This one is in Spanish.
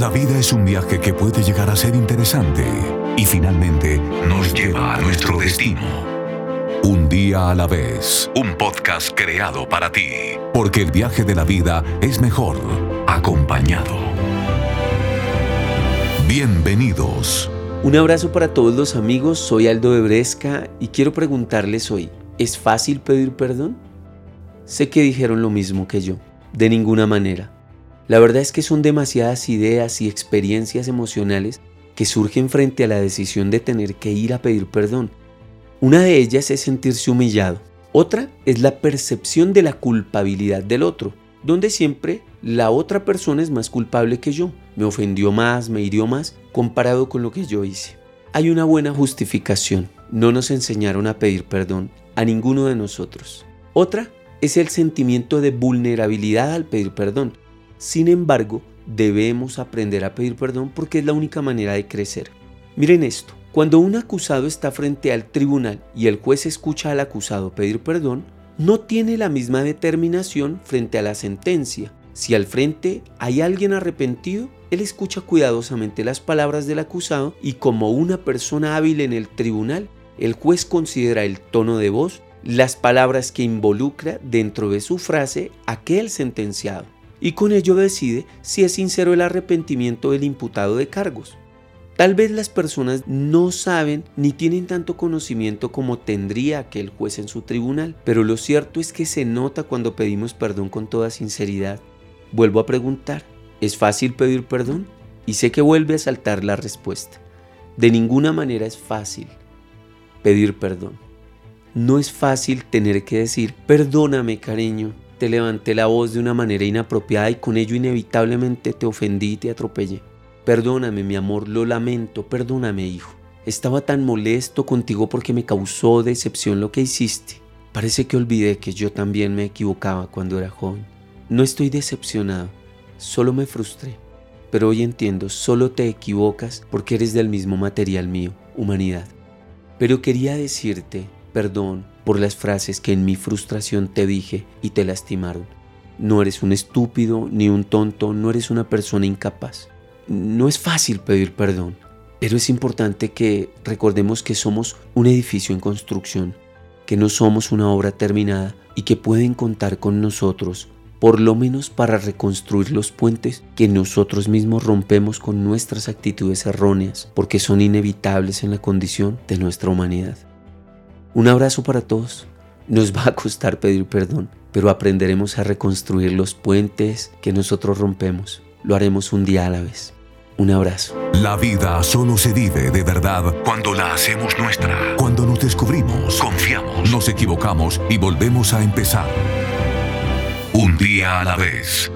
La vida es un viaje que puede llegar a ser interesante y finalmente nos lleva a nuestro destino. Un día a la vez, un podcast creado para ti, porque el viaje de la vida es mejor acompañado. Bienvenidos. Un abrazo para todos los amigos, soy Aldo de y quiero preguntarles hoy, ¿es fácil pedir perdón? Sé que dijeron lo mismo que yo, de ninguna manera. La verdad es que son demasiadas ideas y experiencias emocionales que surgen frente a la decisión de tener que ir a pedir perdón. Una de ellas es sentirse humillado. Otra es la percepción de la culpabilidad del otro, donde siempre la otra persona es más culpable que yo. Me ofendió más, me hirió más, comparado con lo que yo hice. Hay una buena justificación. No nos enseñaron a pedir perdón a ninguno de nosotros. Otra es el sentimiento de vulnerabilidad al pedir perdón. Sin embargo, debemos aprender a pedir perdón porque es la única manera de crecer. Miren esto, cuando un acusado está frente al tribunal y el juez escucha al acusado pedir perdón, no tiene la misma determinación frente a la sentencia. Si al frente hay alguien arrepentido, él escucha cuidadosamente las palabras del acusado y como una persona hábil en el tribunal, el juez considera el tono de voz, las palabras que involucra dentro de su frase aquel sentenciado y con ello decide si es sincero el arrepentimiento del imputado de cargos. Tal vez las personas no saben ni tienen tanto conocimiento como tendría aquel juez en su tribunal, pero lo cierto es que se nota cuando pedimos perdón con toda sinceridad. Vuelvo a preguntar, ¿es fácil pedir perdón? Y sé que vuelve a saltar la respuesta. De ninguna manera es fácil pedir perdón. No es fácil tener que decir, perdóname cariño, te levanté la voz de una manera inapropiada y con ello inevitablemente te ofendí y te atropellé. Perdóname, mi amor, lo lamento, perdóname, hijo. Estaba tan molesto contigo porque me causó decepción lo que hiciste. Parece que olvidé que yo también me equivocaba cuando era joven. No estoy decepcionado, solo me frustré. Pero hoy entiendo, solo te equivocas porque eres del mismo material mío, humanidad. Pero quería decirte, perdón, por las frases que en mi frustración te dije y te lastimaron. No eres un estúpido ni un tonto, no eres una persona incapaz. No es fácil pedir perdón, pero es importante que recordemos que somos un edificio en construcción, que no somos una obra terminada y que pueden contar con nosotros por lo menos para reconstruir los puentes que nosotros mismos rompemos con nuestras actitudes erróneas, porque son inevitables en la condición de nuestra humanidad. Un abrazo para todos. Nos va a costar pedir perdón, pero aprenderemos a reconstruir los puentes que nosotros rompemos. Lo haremos un día a la vez. Un abrazo. La vida solo se vive de verdad cuando la hacemos nuestra. Cuando nos descubrimos, confiamos, nos equivocamos y volvemos a empezar. Un día a la vez.